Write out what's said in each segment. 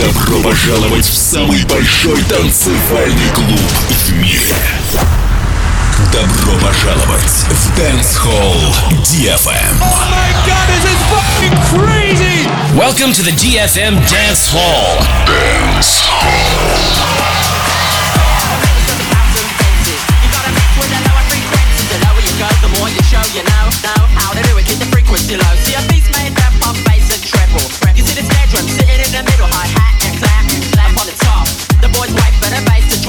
Добро пожаловать в самый большой танцевальный клуб в мире. Добро пожаловать в Dance Hall DFM. Oh my god, this is fucking crazy! Welcome to the DFM Dance Hall. Dance Hall. You see sitting in the middle,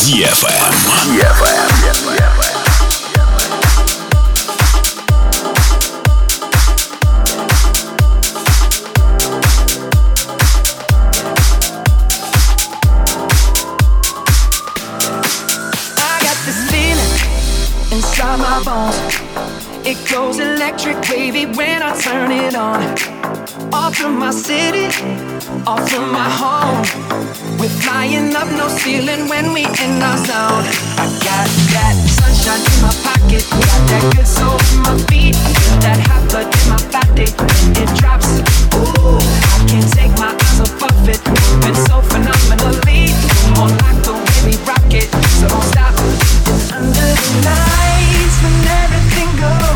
DFM. DFM. DFM. Inside my bones, it goes electric wavy when I turn it on. Off to my city, off to my home. We're flying up no ceiling when we in our zone. I got that sunshine in my pocket, got that good soul in my feet, that hot blood in my body, it drops. Ooh, I can't take my eyes off of it. Been so phenomenally on like the way we rock it, so don't stop. And under the lights when everything goes.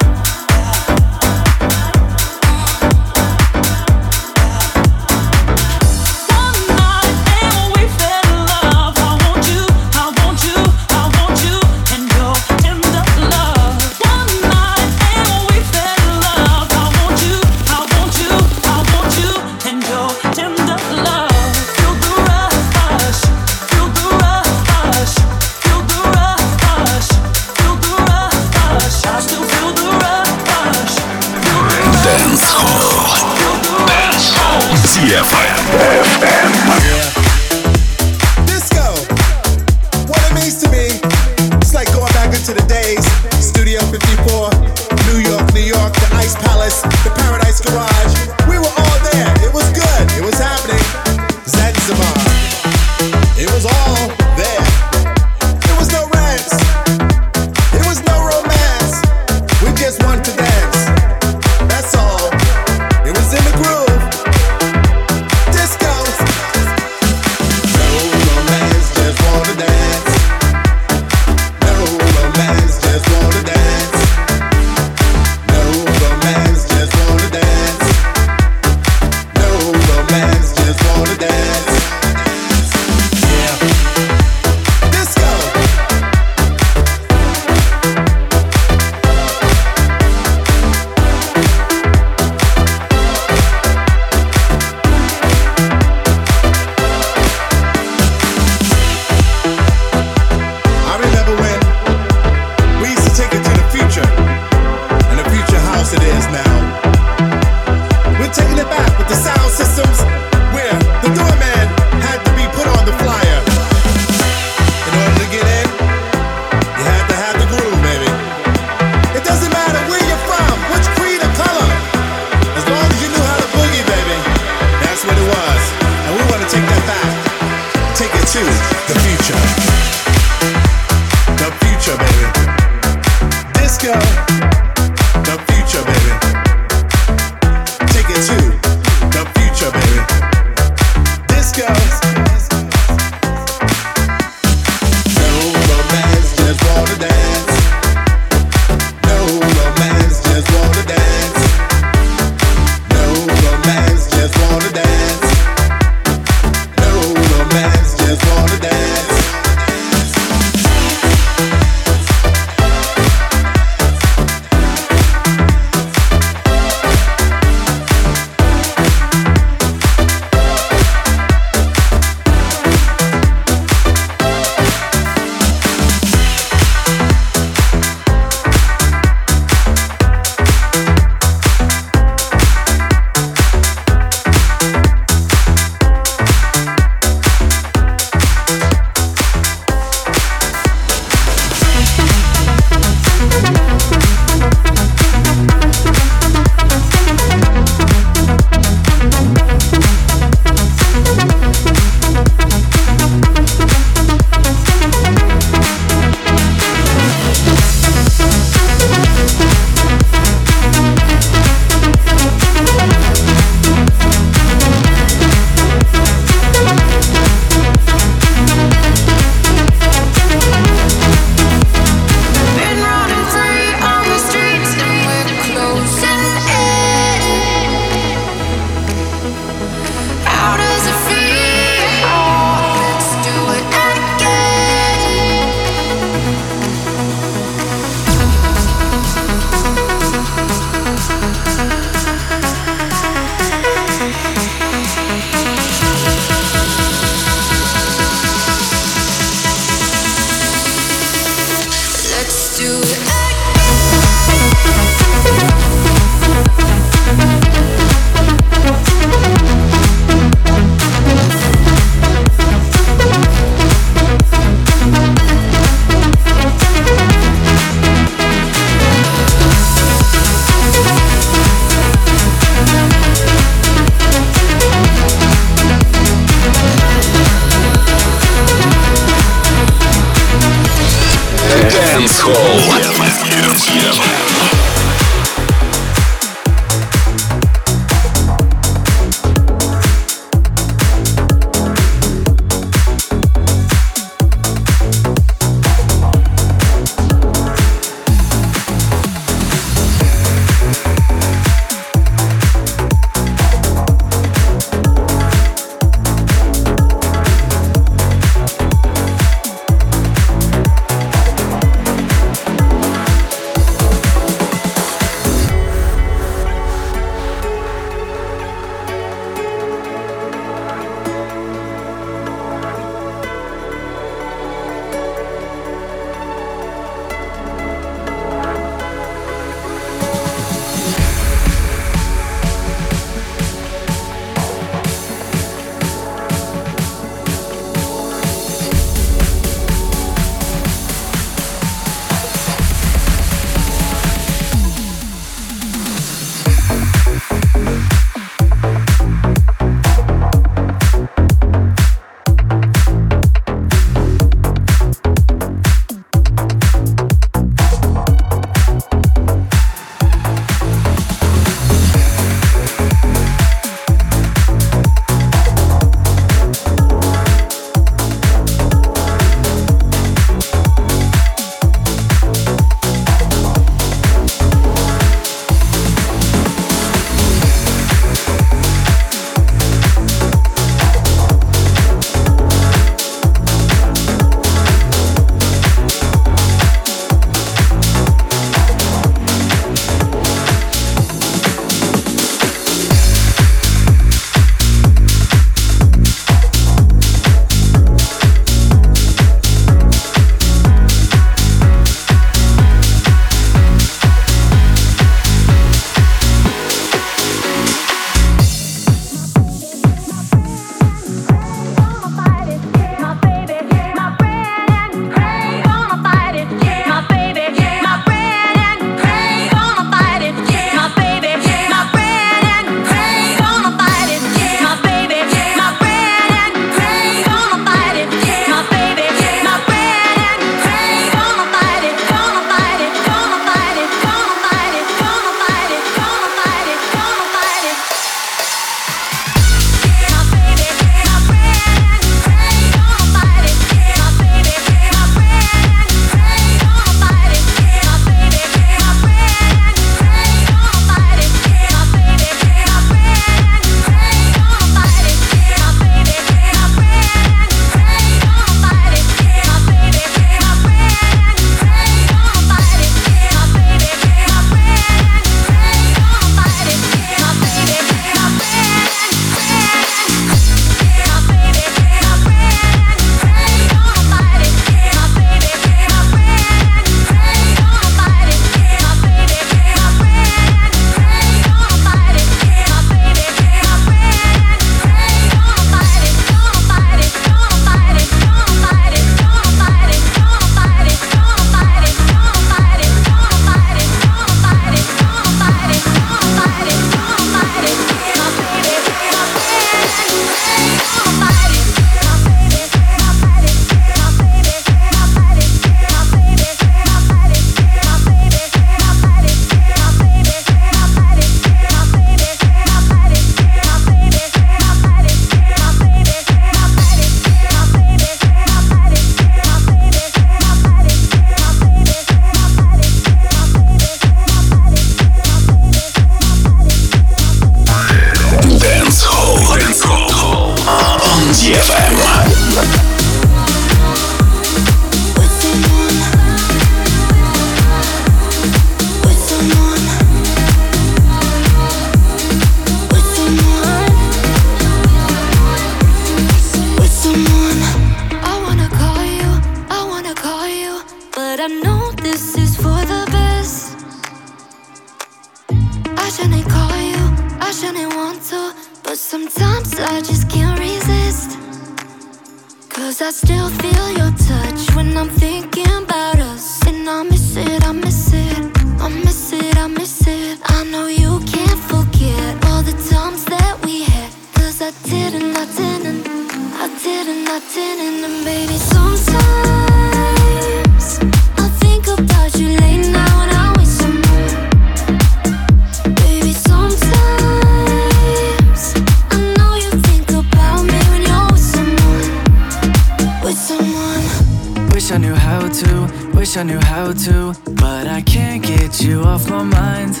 I knew how to, but I can't get you off my mind.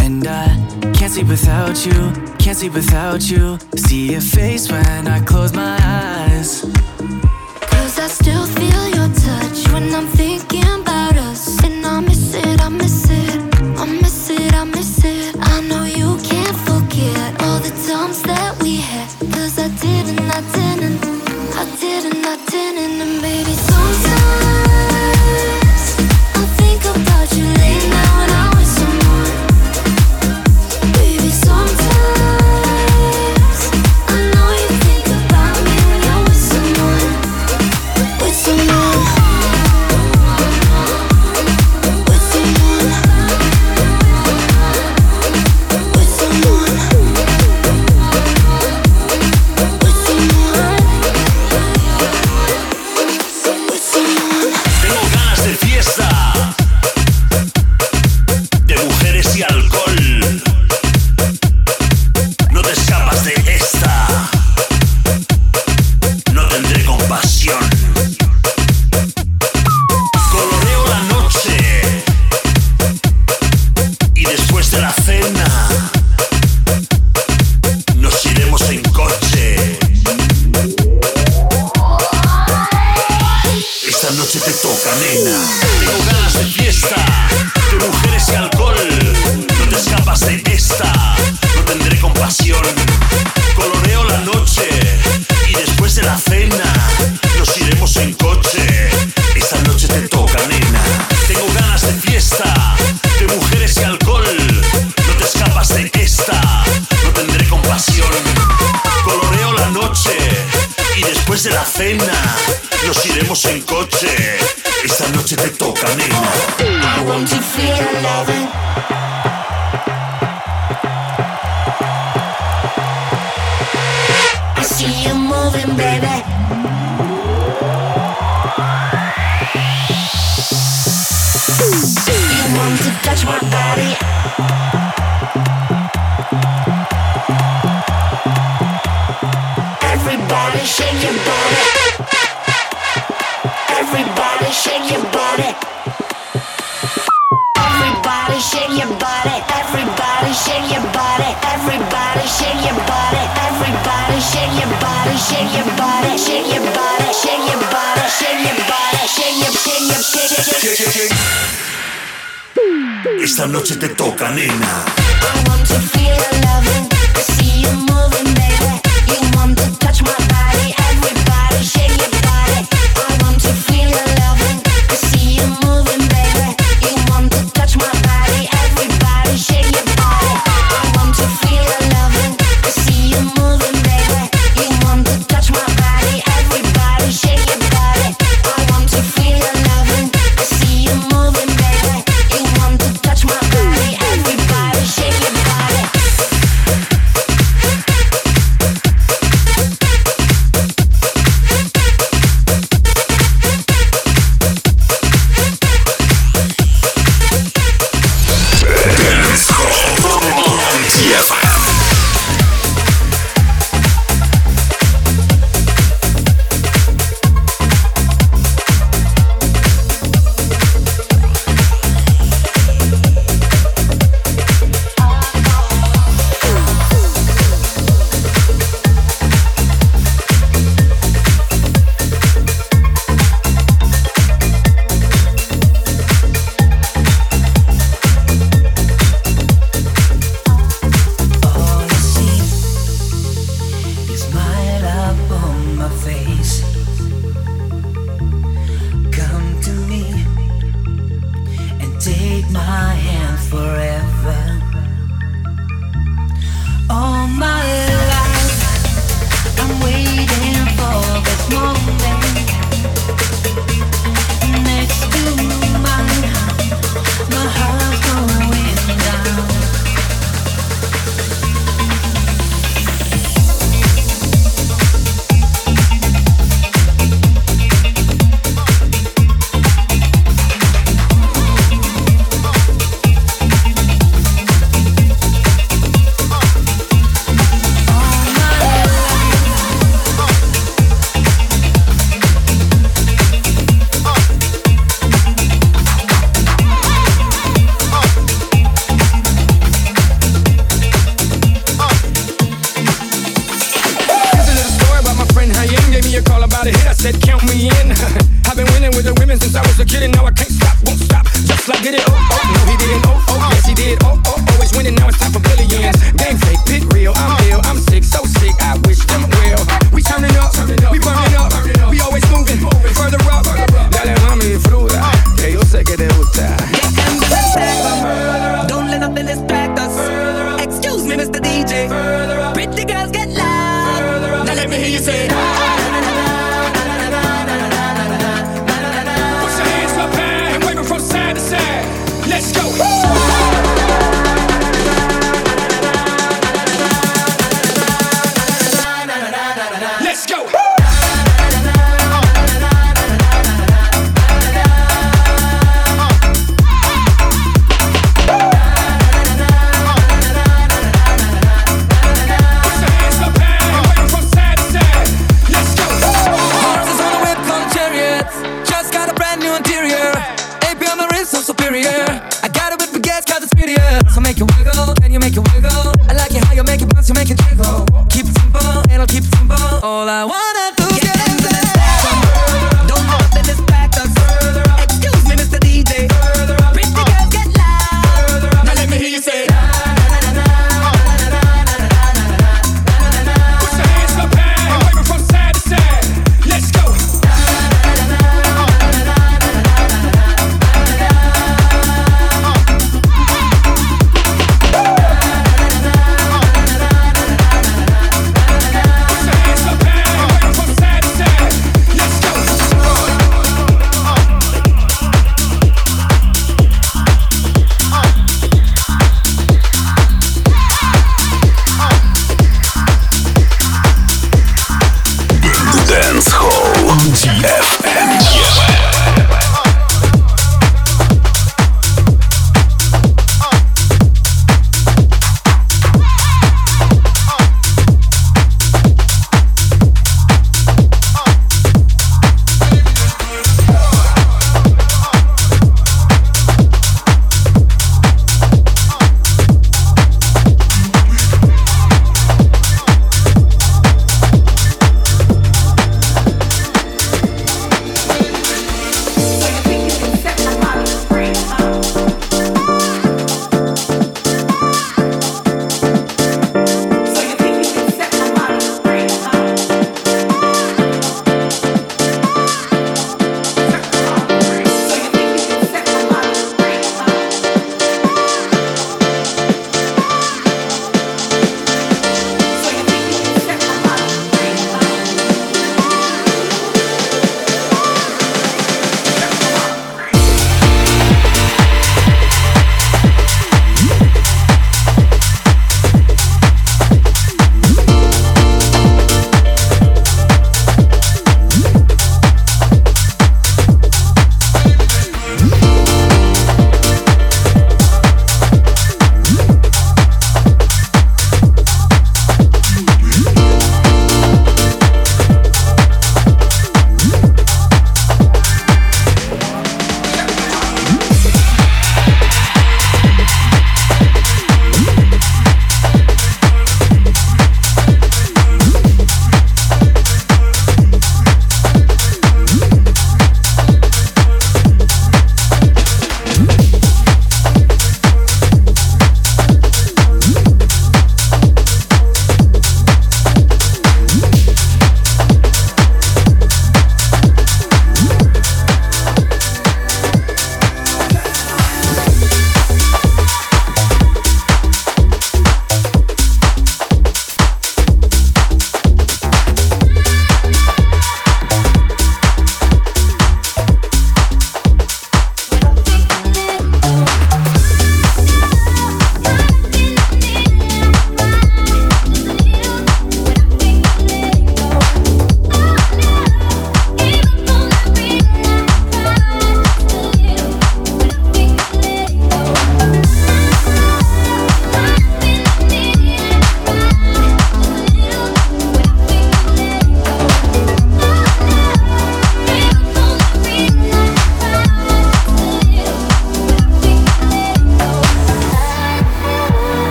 And I can't sleep without you, can't sleep without you. See your face when I close my eyes. Noche te toca, nena. Tengo ganas de fiesta, de mujeres y alcohol. No te escapas de esta, no tendré compasión. Coloreo la noche y después de la cena nos iremos en coche. Esta noche te toca, nena. Tengo ganas de fiesta, de mujeres y alcohol. No te escapas de esta, no tendré compasión. Después de la cena nos iremos en coche. Esta noche te toca, nena. I want to feel loving. I see you moving, baby. Body. Everybody shake your body. Everybody shake your body. Everybody shake your body. Everybody shake your body. Shake your body. Shake your body. Shake your body. Shake your body. Shake your shake your shake shake shake. Esta noche te toca, nena. I want to feel your loving. See you moving, baby. You want to touch my body.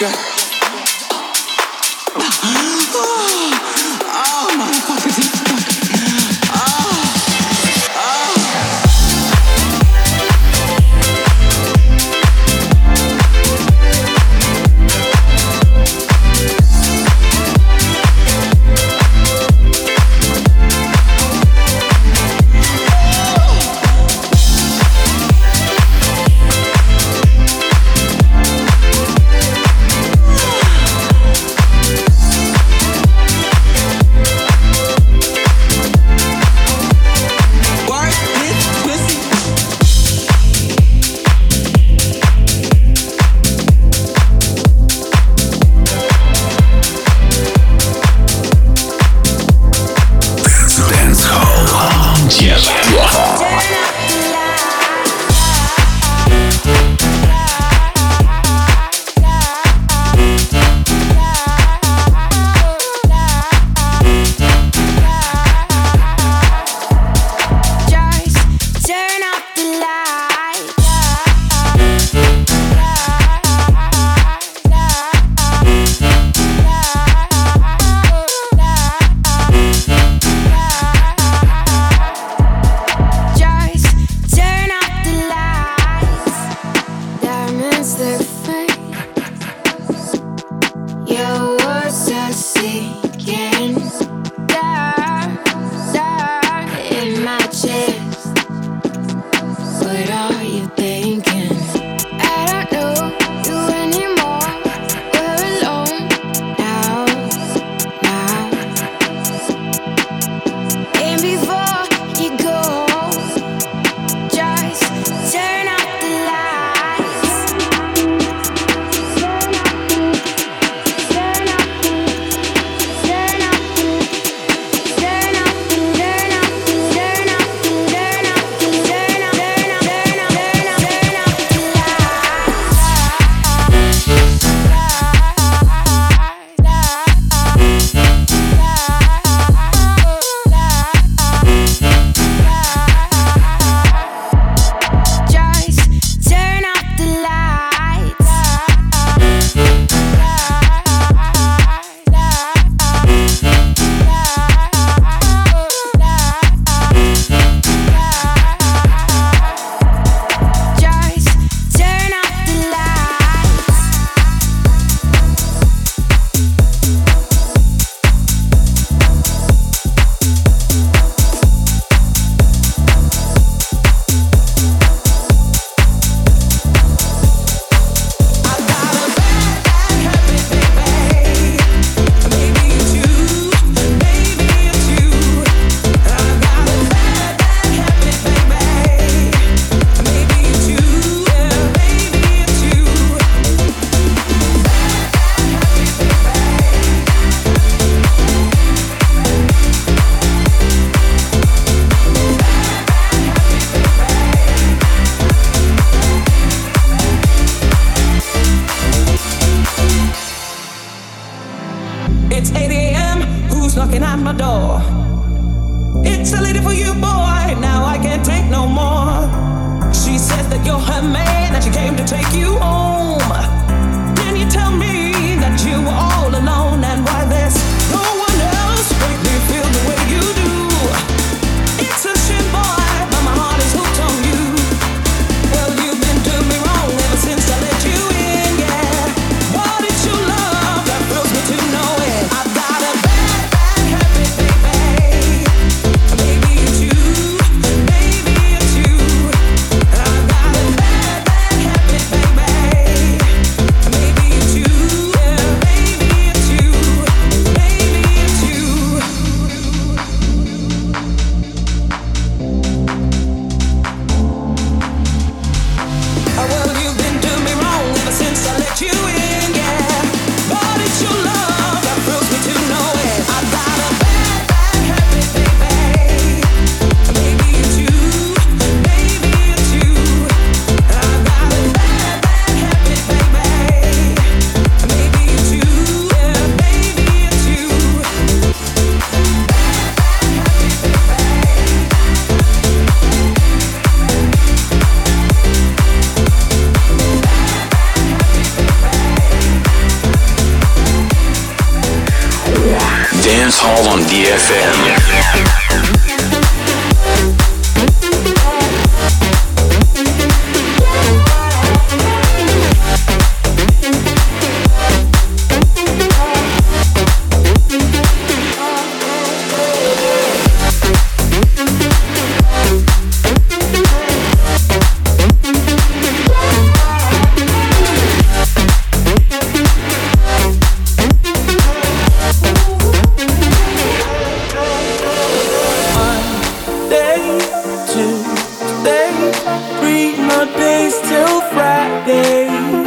pressure. Three more days till Friday.